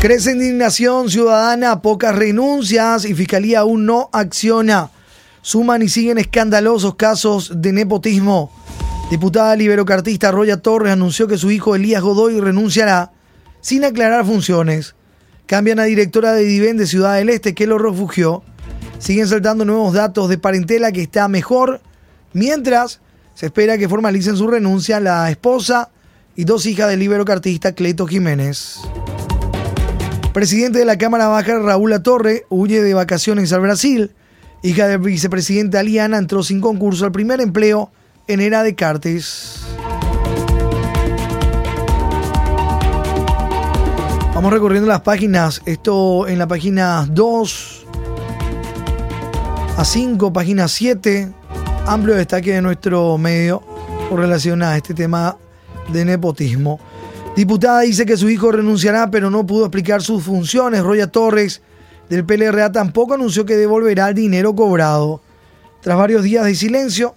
Crece indignación ciudadana, pocas renuncias y Fiscalía aún no acciona. Suman y siguen escandalosos casos de nepotismo. Diputada liberocartista Roya Torres anunció que su hijo Elías Godoy renunciará sin aclarar funciones. Cambian a directora de Diven de Ciudad del Este que lo refugió. Siguen saltando nuevos datos de parentela que está mejor, mientras se espera que formalicen su renuncia la esposa y dos hijas del liberocartista Cleto Jiménez. Presidente de la Cámara Baja, Raúl Torre, huye de vacaciones al Brasil. Hija del vicepresidente Aliana entró sin concurso al primer empleo en era de Cartes. Vamos recorriendo las páginas. Esto en la página 2 a 5, página 7. Amplio destaque de nuestro medio con relación a este tema de nepotismo. Diputada dice que su hijo renunciará, pero no pudo explicar sus funciones. Roya Torres del PLRA tampoco anunció que devolverá el dinero cobrado. Tras varios días de silencio,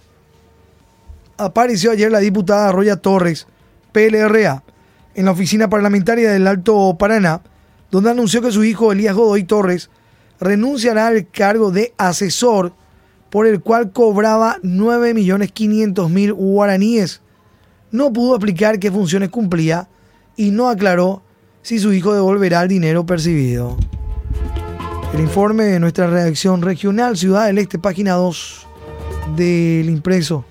apareció ayer la diputada Roya Torres, PLRA, en la oficina parlamentaria del Alto Paraná, donde anunció que su hijo Elías Godoy Torres renunciará al cargo de asesor por el cual cobraba 9.500.000 guaraníes. No pudo explicar qué funciones cumplía y no aclaró si su hijo devolverá el dinero percibido. El informe de nuestra redacción regional Ciudad del Este, página 2 del impreso.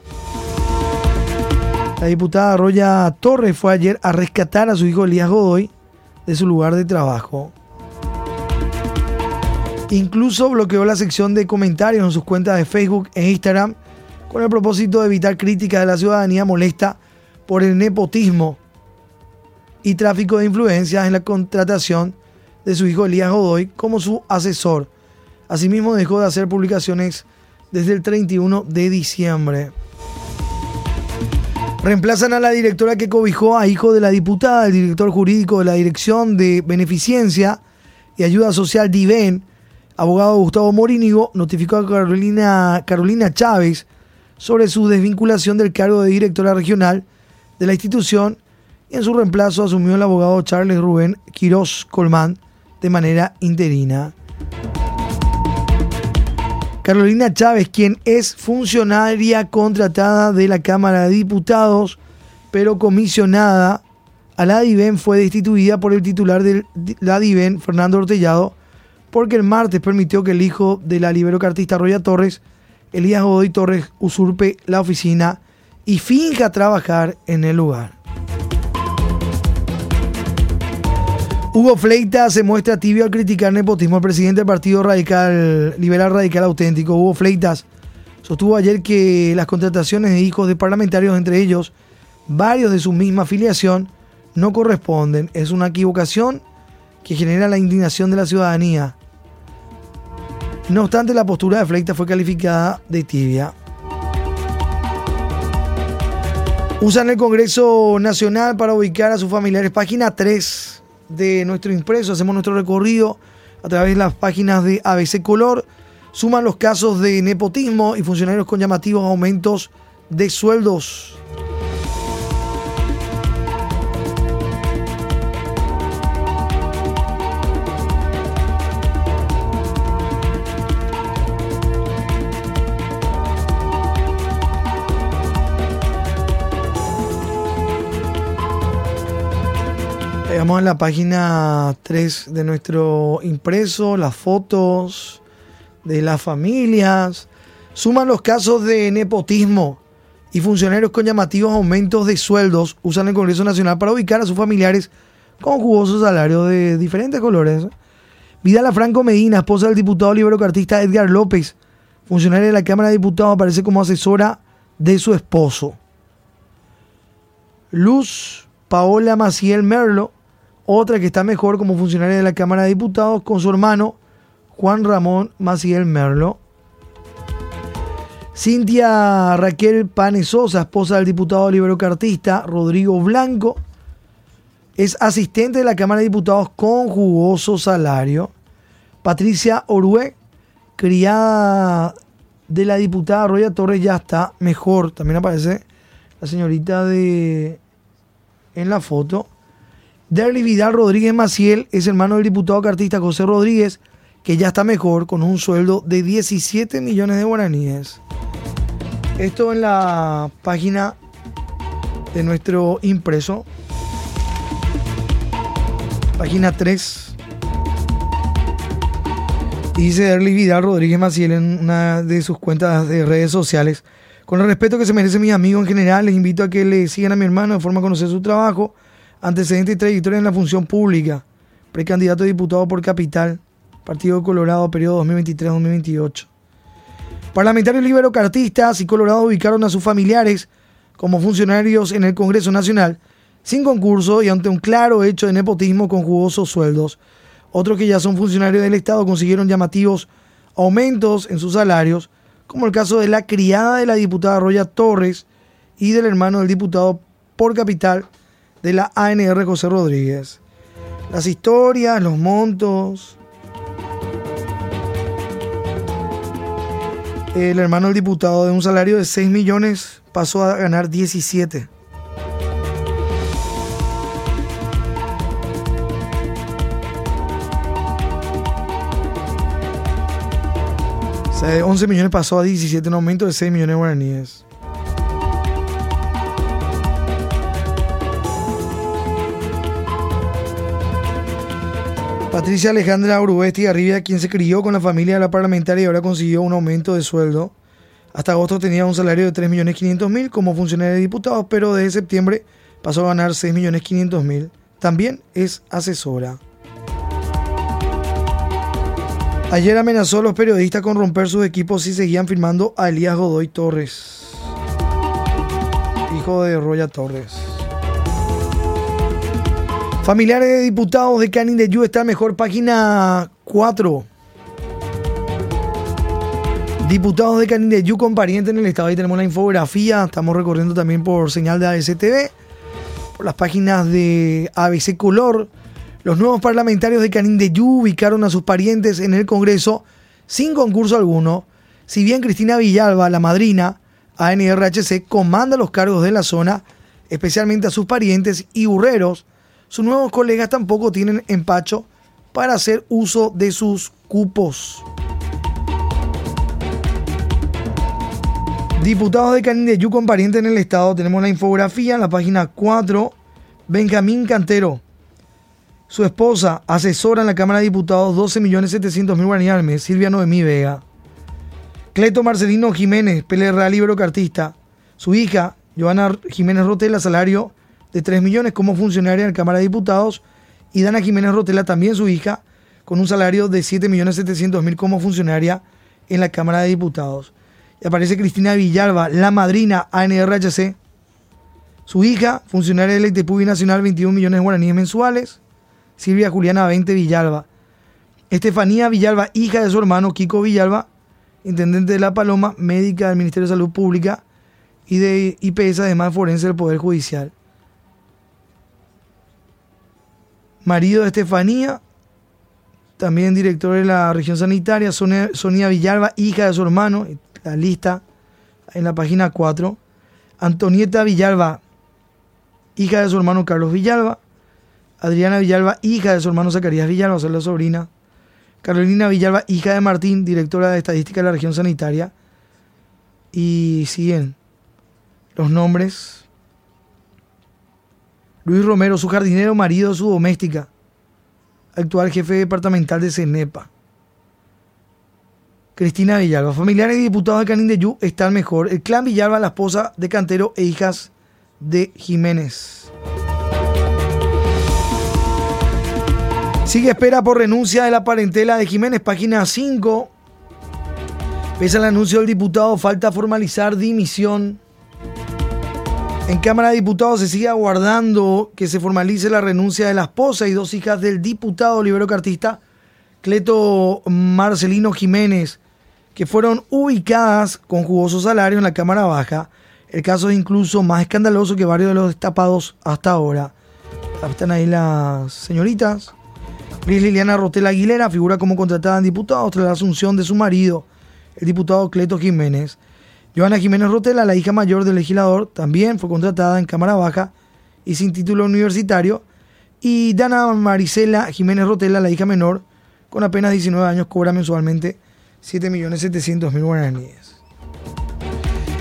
La diputada Roya Torres fue ayer a rescatar a su hijo Elías Godoy de su lugar de trabajo. Incluso bloqueó la sección de comentarios en sus cuentas de Facebook e Instagram con el propósito de evitar críticas de la ciudadanía molesta por el nepotismo y tráfico de influencias en la contratación de su hijo Elías Godoy como su asesor. Asimismo dejó de hacer publicaciones desde el 31 de diciembre. Reemplazan a la directora que cobijó a hijo de la diputada, el director jurídico de la Dirección de Beneficencia y Ayuda Social DIVEN, abogado Gustavo Morínigo, notificó a Carolina, Carolina Chávez sobre su desvinculación del cargo de directora regional de la institución y en su reemplazo asumió el abogado Charles Rubén Quirós Colmán de manera interina. Carolina Chávez, quien es funcionaria contratada de la Cámara de Diputados, pero comisionada a la DIVEN, fue destituida por el titular de la DIVEN, Fernando Ortellado, porque el martes permitió que el hijo de la liberocartista Roya Torres, Elías Godoy Torres, usurpe la oficina y finja trabajar en el lugar. Hugo Fleitas se muestra tibio al criticar el nepotismo al presidente del Partido Radical, Liberal Radical Auténtico. Hugo Fleitas sostuvo ayer que las contrataciones de hijos de parlamentarios, entre ellos varios de su misma afiliación, no corresponden. Es una equivocación que genera la indignación de la ciudadanía. No obstante, la postura de Fleitas fue calificada de tibia. Usan el Congreso Nacional para ubicar a sus familiares. Página 3 de nuestro impreso, hacemos nuestro recorrido a través de las páginas de ABC Color, suman los casos de nepotismo y funcionarios con llamativos aumentos de sueldos. Llegamos en la página 3 de nuestro impreso, las fotos de las familias. Suman los casos de nepotismo y funcionarios con llamativos aumentos de sueldos usan el Congreso Nacional para ubicar a sus familiares con jugosos salarios de diferentes colores. Vidal Franco Medina, esposa del diputado liberocartista Edgar López, funcionaria de la Cámara de Diputados, aparece como asesora de su esposo. Luz Paola Maciel Merlo, otra que está mejor como funcionaria de la Cámara de Diputados con su hermano Juan Ramón Maciel Merlo. Cintia Raquel Panesosa, esposa del diputado liberocartista Rodrigo Blanco, es asistente de la Cámara de Diputados con jugoso salario. Patricia Orue, criada de la diputada Roya Torres, ya está mejor. También aparece la señorita de en la foto. Derly Vidal Rodríguez Maciel es hermano del diputado cartista José Rodríguez, que ya está mejor con un sueldo de 17 millones de guaraníes. Esto en la página de nuestro impreso. Página 3. Dice Derly Vidal Rodríguez Maciel en una de sus cuentas de redes sociales. Con el respeto que se merece mi amigo en general, les invito a que le sigan a mi hermano de forma a conocer su trabajo, antecedentes y trayectoria en la función pública. Precandidato a diputado por Capital, Partido Colorado, periodo 2023-2028. Parlamentarios liberocartistas y colorados ubicaron a sus familiares como funcionarios en el Congreso Nacional sin concurso y ante un claro hecho de nepotismo con jugosos sueldos. Otros que ya son funcionarios del Estado consiguieron llamativos aumentos en sus salarios, como el caso de la criada de la diputada Roya Torres y del hermano del diputado por capital de la ANR José Rodríguez. Las historias, los montos. El hermano del diputado de un salario de 6 millones pasó a ganar 17. de 11 millones pasó a 17, un aumento de 6 millones de guaraníes. Patricia Alejandra Uruesti Arribia, quien se crió con la familia de la parlamentaria y ahora consiguió un aumento de sueldo. Hasta agosto tenía un salario de 3.500.000 como funcionario de diputados, pero desde septiembre pasó a ganar 6.500.000. También es asesora. Ayer amenazó a los periodistas con romper sus equipos si seguían firmando a Elías Godoy Torres, hijo de Roya Torres. Familiares de diputados de Canin de Yu está mejor, página 4. Diputados de Canin de Yu con parientes en el estado. Ahí tenemos la infografía. Estamos recorriendo también por señal de ABCTV, por las páginas de ABC Color los nuevos parlamentarios de Canindeyú ubicaron a sus parientes en el Congreso sin concurso alguno, si bien Cristina Villalba, la madrina, ANRHC, comanda los cargos de la zona, especialmente a sus parientes y burreros, sus nuevos colegas tampoco tienen empacho para hacer uso de sus cupos. Diputados de Canindeyú con parientes en el Estado, tenemos la infografía en la página 4. Benjamín Cantero su esposa, asesora en la Cámara de Diputados, 12.700.000 guaraníes Silvia Noemí Vega. Cleto Marcelino Jiménez, PLR Libero Cartista. Su hija, Joana Jiménez Rotela, salario de 3 millones como funcionaria en la Cámara de Diputados. Y Dana Jiménez Rotela, también su hija, con un salario de 7.700.000 como funcionaria en la Cámara de Diputados. Y aparece Cristina Villalba, la madrina ANRHC. Su hija, funcionaria del ITPU Nacional, 21 millones de guaraníes mensuales. Silvia Juliana 20 Villalba. Estefanía Villalba, hija de su hermano Kiko Villalba, intendente de La Paloma, médica del Ministerio de Salud Pública y de IPS, además forense del Poder Judicial. Marido de Estefanía, también director de la región sanitaria, Sonia, Villalba, hija de su hermano, la lista en la página 4. Antonieta Villalba, hija de su hermano Carlos Villalba. Adriana Villalba, hija de su hermano Zacarías Villalba, o la sobrina. Carolina Villalba, hija de Martín, directora de estadística de la región sanitaria. Y siguen los nombres. Luis Romero, su jardinero, marido, su doméstica. Actual jefe departamental de CENEPA. Cristina Villalba. Familiares y diputados de Yu están mejor. El clan Villalba, la esposa de Cantero e hijas de Jiménez. Sigue espera por renuncia de la parentela de Jiménez, página 5. Pese al anuncio del diputado, falta formalizar dimisión. En Cámara de Diputados se sigue aguardando que se formalice la renuncia de la esposa y dos hijas del diputado libero cartista Cleto Marcelino Jiménez, que fueron ubicadas con jugoso salario en la Cámara Baja. El caso es incluso más escandaloso que varios de los destapados hasta ahora. Están ahí las señoritas. Gris Liliana Rotela Aguilera figura como contratada en diputados tras la asunción de su marido, el diputado Cleto Jiménez. Joana Jiménez Rotela, la hija mayor del legislador, también fue contratada en Cámara Baja y sin título universitario Y Dana Marisela Jiménez Rotela, la hija menor, con apenas 19 años, cobra mensualmente 7.700.000 guaraníes.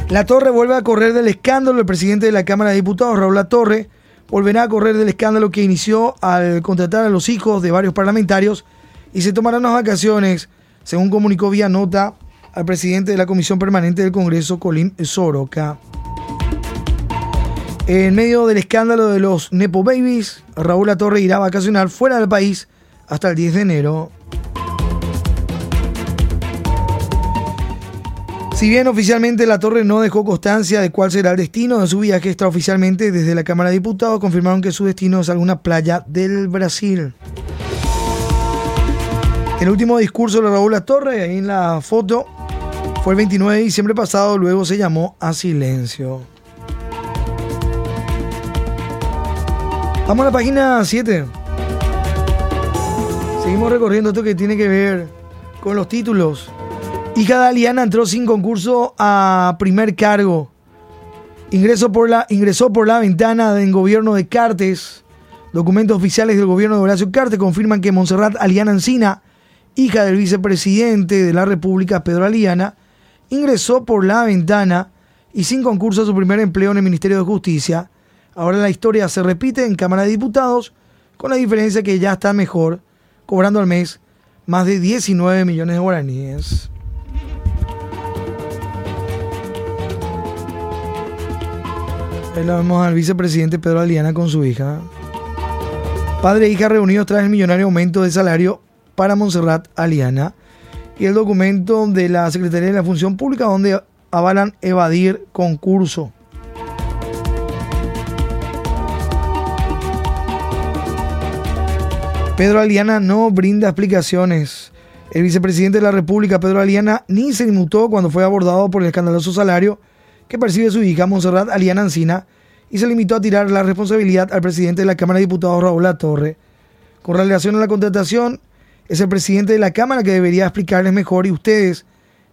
La Torre vuelve a correr del escándalo. El presidente de la Cámara de Diputados, Raúl La Torre, volverá a correr del escándalo que inició al contratar a los hijos de varios parlamentarios y se tomarán unas vacaciones, según comunicó vía nota al presidente de la Comisión Permanente del Congreso, Colín Soroka. En medio del escándalo de los Nepo Babies, Raúl La Torre irá a vacacionar fuera del país hasta el 10 de enero. Si bien oficialmente la torre no dejó constancia de cuál será el destino de su viaje, extraoficialmente desde la Cámara de Diputados confirmaron que su destino es alguna playa del Brasil. El último discurso de Raúl La Torre, ahí en la foto, fue el 29 de diciembre pasado, luego se llamó a silencio. Vamos a la página 7. Seguimos recorriendo esto que tiene que ver con los títulos. Hija de Aliana entró sin concurso a primer cargo. Ingresó por la, ingresó por la ventana del gobierno de Cartes. Documentos oficiales del gobierno de Horacio Cartes confirman que Montserrat Aliana Encina, hija del vicepresidente de la República, Pedro Aliana, ingresó por la ventana y sin concurso a su primer empleo en el Ministerio de Justicia. Ahora la historia se repite en Cámara de Diputados, con la diferencia que ya está mejor, cobrando al mes más de 19 millones de guaraníes. Ahí lo vemos al vicepresidente Pedro Aliana con su hija. Padre e hija reunidos tras el millonario aumento de salario para Montserrat Aliana y el documento de la Secretaría de la Función Pública donde avalan evadir concurso. Pedro Aliana no brinda explicaciones. El vicepresidente de la República, Pedro Aliana, ni se inmutó cuando fue abordado por el escandaloso salario que percibe su hija Monserrat Aliana Ancina y se limitó a tirar la responsabilidad al presidente de la Cámara de Diputados, Raúl Torre. Con relación a la contratación, es el presidente de la Cámara que debería explicarles mejor y ustedes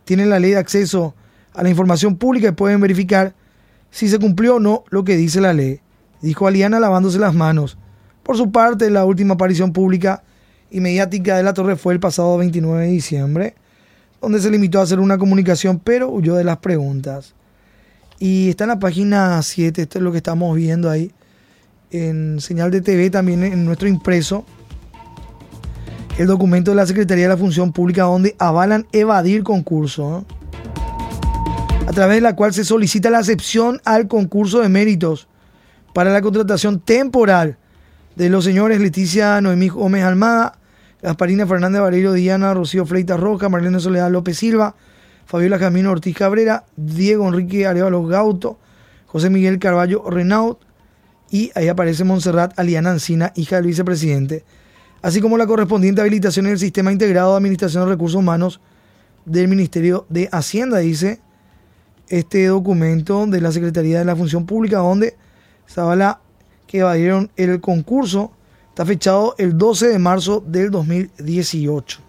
tienen la ley de acceso a la información pública y pueden verificar si se cumplió o no lo que dice la ley, dijo Aliana lavándose las manos. Por su parte, la última aparición pública y mediática de la torre fue el pasado 29 de diciembre, donde se limitó a hacer una comunicación pero huyó de las preguntas. Y está en la página 7, esto es lo que estamos viendo ahí. En señal de TV, también en nuestro impreso. El documento de la Secretaría de la Función Pública donde avalan evadir concurso. A través de la cual se solicita la acepción al concurso de méritos para la contratación temporal de los señores Leticia Noemí Gómez Almada, Gasparina Fernández Valero Diana, Rocío Fleita Roja, Marlene Soledad López Silva, Fabiola Camino Ortiz Cabrera, Diego Enrique Arevalo Gauto, José Miguel Carballo Renaud y ahí aparece Montserrat Aliana Ancina, hija del vicepresidente, así como la correspondiente habilitación en el Sistema Integrado de Administración de Recursos Humanos del Ministerio de Hacienda, dice este documento de la Secretaría de la Función Pública, donde habla que evadieron el concurso. Está fechado el 12 de marzo del 2018.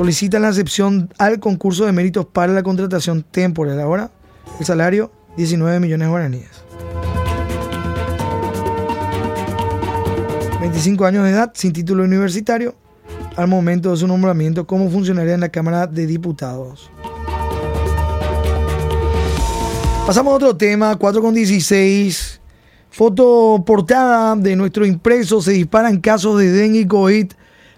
solicitan la excepción al concurso de méritos para la contratación temporal. Ahora, el salario, 19 millones de guaraníes. 25 años de edad, sin título universitario, al momento de su nombramiento como funcionaria en la Cámara de Diputados. Pasamos a otro tema, 4 con 16. Foto portada de nuestro impreso. Se disparan casos de dengue y COVID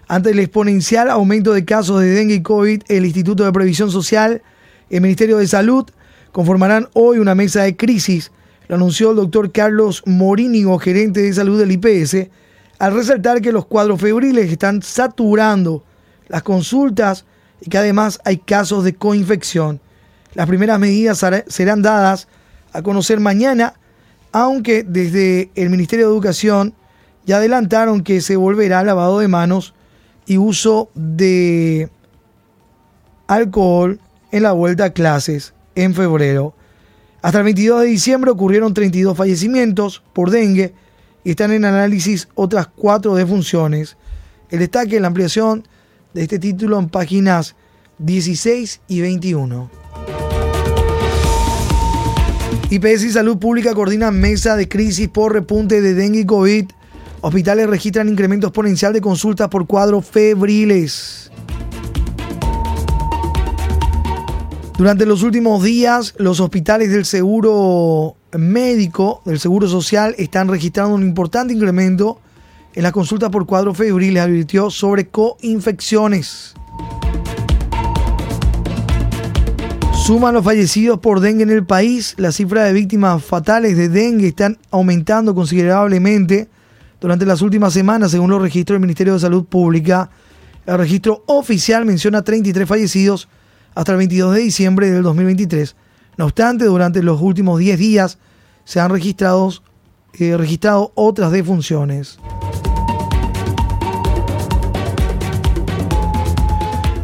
ante el exponencial aumento de casos de dengue y COVID, el Instituto de Previsión Social, el Ministerio de Salud conformarán hoy una mesa de crisis, lo anunció el doctor Carlos Morínigo, gerente de salud del IPS, al resaltar que los cuadros febriles están saturando las consultas y que además hay casos de coinfección. Las primeras medidas serán dadas a conocer mañana, aunque desde el Ministerio de Educación ya adelantaron que se volverá lavado de manos y uso de alcohol en la vuelta a clases en febrero. Hasta el 22 de diciembre ocurrieron 32 fallecimientos por dengue y están en análisis otras cuatro defunciones. El destaque en la ampliación de este título en páginas 16 y 21. IPS y Salud Pública coordinan mesa de crisis por repunte de dengue y COVID. Hospitales registran incremento exponencial de consultas por cuadros febriles. Durante los últimos días, los hospitales del seguro médico, del seguro social, están registrando un importante incremento en las consultas por cuadros febriles, advirtió sobre coinfecciones. Suman los fallecidos por dengue en el país. La cifra de víctimas fatales de dengue están aumentando considerablemente durante las últimas semanas, según los registros del Ministerio de Salud Pública. El registro oficial menciona 33 fallecidos hasta el 22 de diciembre del 2023. No obstante, durante los últimos 10 días se han registrado, eh, registrado otras defunciones.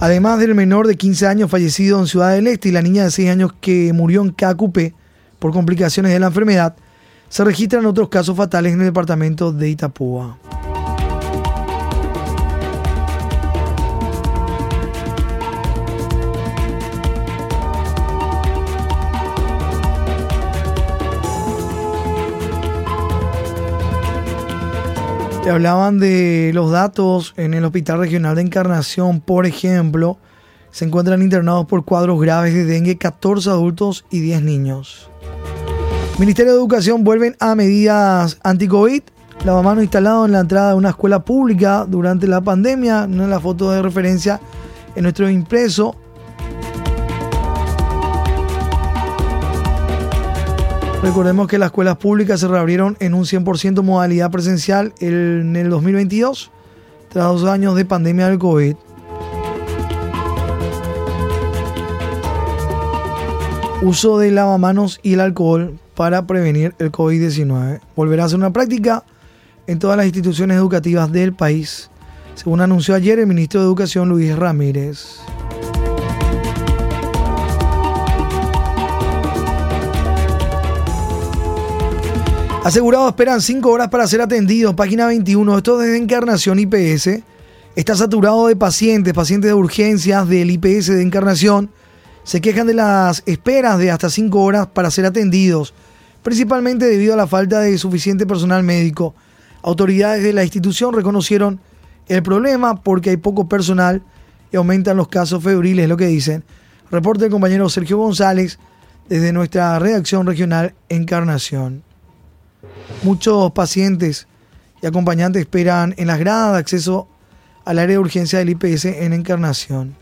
Además del menor de 15 años fallecido en Ciudad del Este y la niña de 6 años que murió en Cacupé por complicaciones de la enfermedad, se registran otros casos fatales en el departamento de Itapúa. Hablaban de los datos en el Hospital Regional de Encarnación, por ejemplo. Se encuentran internados por cuadros graves de dengue 14 adultos y 10 niños. Ministerio de Educación vuelven a medidas anti-COVID. Lavamanos instalado en la entrada de una escuela pública durante la pandemia. No es la foto de referencia en nuestro impreso. Recordemos que las escuelas públicas se reabrieron en un 100% modalidad presencial en el 2022, tras dos años de pandemia del COVID. Uso de lavamanos y el alcohol para prevenir el COVID-19 volverá a ser una práctica en todas las instituciones educativas del país, según anunció ayer el ministro de Educación Luis Ramírez. Asegurados esperan 5 horas para ser atendidos. Página 21. Esto desde Encarnación IPS. Está saturado de pacientes, pacientes de urgencias del IPS de Encarnación. Se quejan de las esperas de hasta 5 horas para ser atendidos, principalmente debido a la falta de suficiente personal médico. Autoridades de la institución reconocieron el problema porque hay poco personal y aumentan los casos febriles, lo que dicen. Reporte el compañero Sergio González desde nuestra redacción regional Encarnación. Muchos pacientes y acompañantes esperan en las gradas de acceso al área de urgencia del IPS en Encarnación.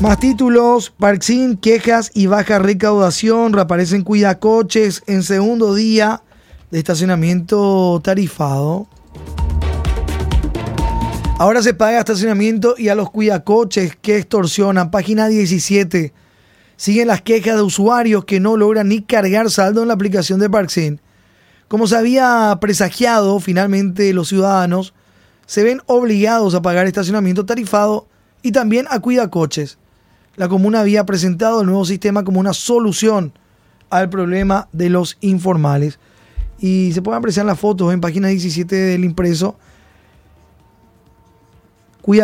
Más títulos, Parksin, quejas y baja recaudación, reaparecen coches en segundo día de estacionamiento tarifado. Ahora se paga estacionamiento y a los cuidacoches que extorsionan. Página 17 siguen las quejas de usuarios que no logran ni cargar saldo en la aplicación de Parksin. Como se había presagiado, finalmente los ciudadanos se ven obligados a pagar estacionamiento tarifado y también a coches. La comuna había presentado el nuevo sistema como una solución al problema de los informales. Y se pueden apreciar las fotos en página 17 del impreso.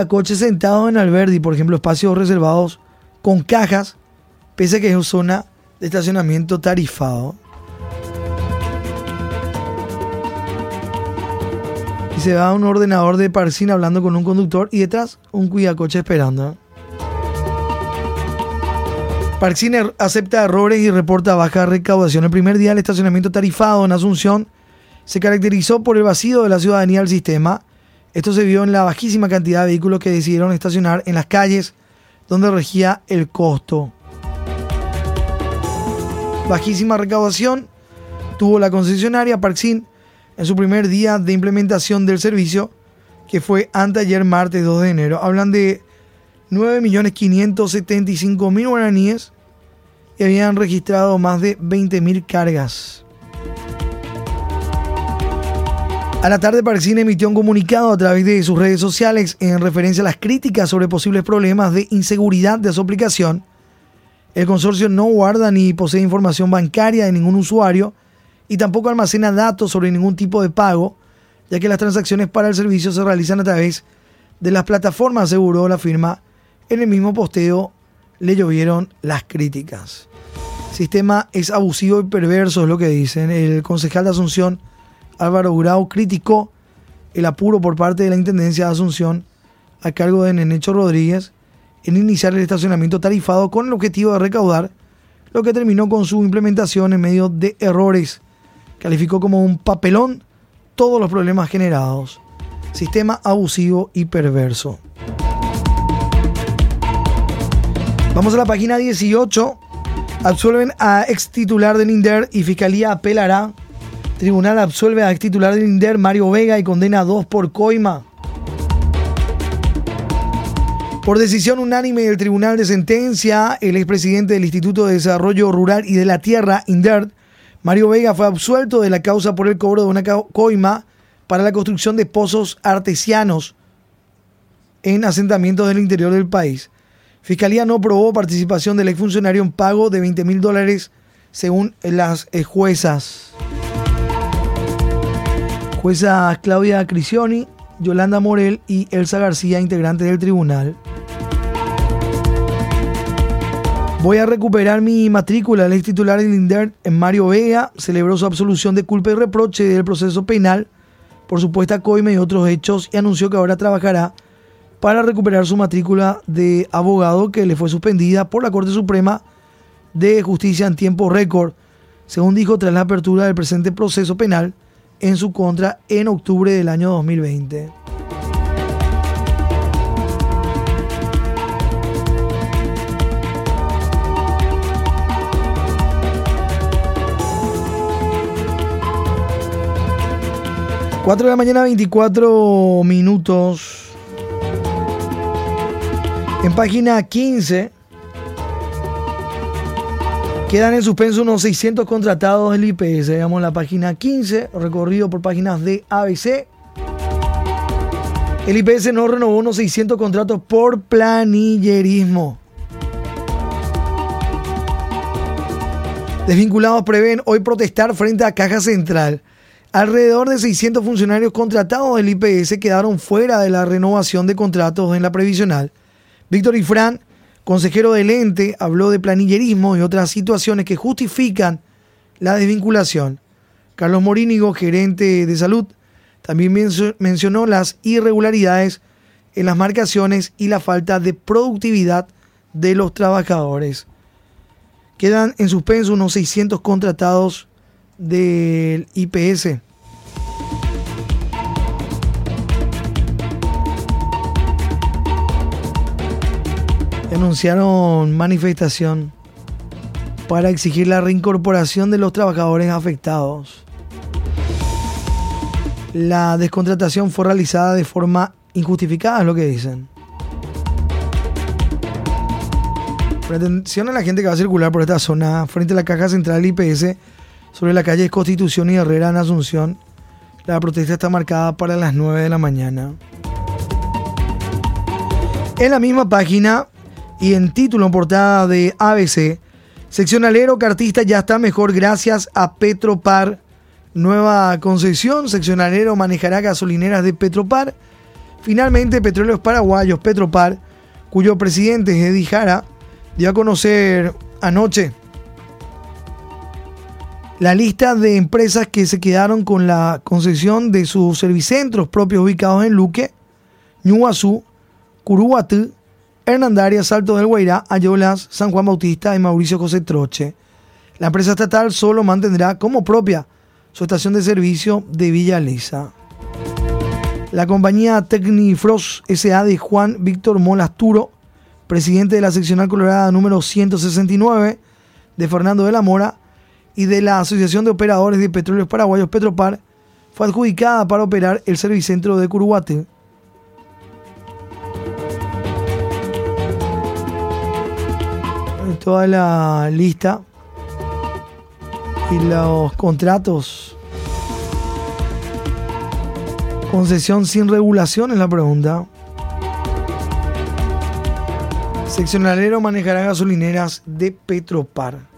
coches sentados en Alberdi, por ejemplo, espacios reservados con cajas pese a que es zona de estacionamiento tarifado. Y se va un ordenador de Parcín hablando con un conductor y detrás un cuidacoche esperando. Parcín er, acepta errores y reporta baja recaudación. El primer día del estacionamiento tarifado en Asunción se caracterizó por el vacío de la ciudadanía al sistema. Esto se vio en la bajísima cantidad de vehículos que decidieron estacionar en las calles donde regía el costo bajísima recaudación tuvo la concesionaria Parksin en su primer día de implementación del servicio, que fue anteayer martes 2 de enero. Hablan de 9.575.000 guaraníes y habían registrado más de 20.000 cargas. A la tarde, Parksin emitió un comunicado a través de sus redes sociales en referencia a las críticas sobre posibles problemas de inseguridad de su aplicación el consorcio no guarda ni posee información bancaria de ningún usuario y tampoco almacena datos sobre ningún tipo de pago, ya que las transacciones para el servicio se realizan a través de las plataformas, aseguró la firma en el mismo posteo le llovieron las críticas. sistema es abusivo y perverso, es lo que dicen. El concejal de Asunción, Álvaro Grau, criticó el apuro por parte de la Intendencia de Asunción a cargo de Nenecho Rodríguez en iniciar el estacionamiento tarifado con el objetivo de recaudar, lo que terminó con su implementación en medio de errores. Calificó como un papelón todos los problemas generados. Sistema abusivo y perverso. Vamos a la página 18. Absuelven a ex titular del INDER y Fiscalía apelará. Tribunal absuelve a ex titular del INDER Mario Vega y condena a dos por coima. Por decisión unánime del Tribunal de Sentencia, el expresidente del Instituto de Desarrollo Rural y de la Tierra, INDERT, Mario Vega, fue absuelto de la causa por el cobro de una coima para la construcción de pozos artesianos en asentamientos del interior del país. Fiscalía no probó participación del exfuncionario en pago de 20 mil dólares según las eh, juezas. Jueza Claudia Crisioni, Yolanda Morel y Elsa García, integrantes del tribunal. Voy a recuperar mi matrícula. El ex titular del INDER Mario Vega celebró su absolución de culpa y reproche del proceso penal por supuesta coima y otros hechos y anunció que ahora trabajará para recuperar su matrícula de abogado que le fue suspendida por la Corte Suprema de Justicia en tiempo récord, según dijo tras la apertura del presente proceso penal en su contra en octubre del año 2020. 4 de la mañana, 24 minutos. En página 15 quedan en suspenso unos 600 contratados del IPS. Veamos la página 15, recorrido por páginas de ABC. El IPS no renovó unos 600 contratos por planillerismo. Desvinculados prevén hoy protestar frente a Caja Central. Alrededor de 600 funcionarios contratados del IPS quedaron fuera de la renovación de contratos en la previsional. Víctor Ifrán, consejero del ente, habló de planillerismo y otras situaciones que justifican la desvinculación. Carlos Morínigo, gerente de salud, también mencionó las irregularidades en las marcaciones y la falta de productividad de los trabajadores. Quedan en suspenso unos 600 contratados del IPS. Anunciaron manifestación para exigir la reincorporación de los trabajadores afectados. La descontratación fue realizada de forma injustificada, es lo que dicen. Atención a la gente que va a circular por esta zona, frente a la caja central IPS, sobre la calle Constitución y Herrera en Asunción. La protesta está marcada para las 9 de la mañana. En la misma página y en título en portada de ABC, seccionalero cartista ya está mejor gracias a Petropar. Nueva concesión, seccionalero manejará gasolineras de Petropar. Finalmente, Petróleos Paraguayos, Petropar, cuyo presidente es Eddie Jara, dio a conocer anoche la lista de empresas que se quedaron con la concesión de sus servicentros propios ubicados en Luque, Ñuazú, Curuatú, Hernandaria, Salto del Guairá, Ayolas, San Juan Bautista y Mauricio José Troche. La empresa estatal solo mantendrá como propia su estación de servicio de Villa Lisa. La compañía Tecnifros SA de Juan Víctor Molasturo, presidente de la seccional colorada número 169 de Fernando de la Mora, y de la Asociación de Operadores de Petróleos Paraguayos Petropar fue adjudicada para operar el servicentro de Curuguate. Toda la lista y los contratos. Concesión sin regulación es la pregunta. Seccionalero manejará gasolineras de Petropar.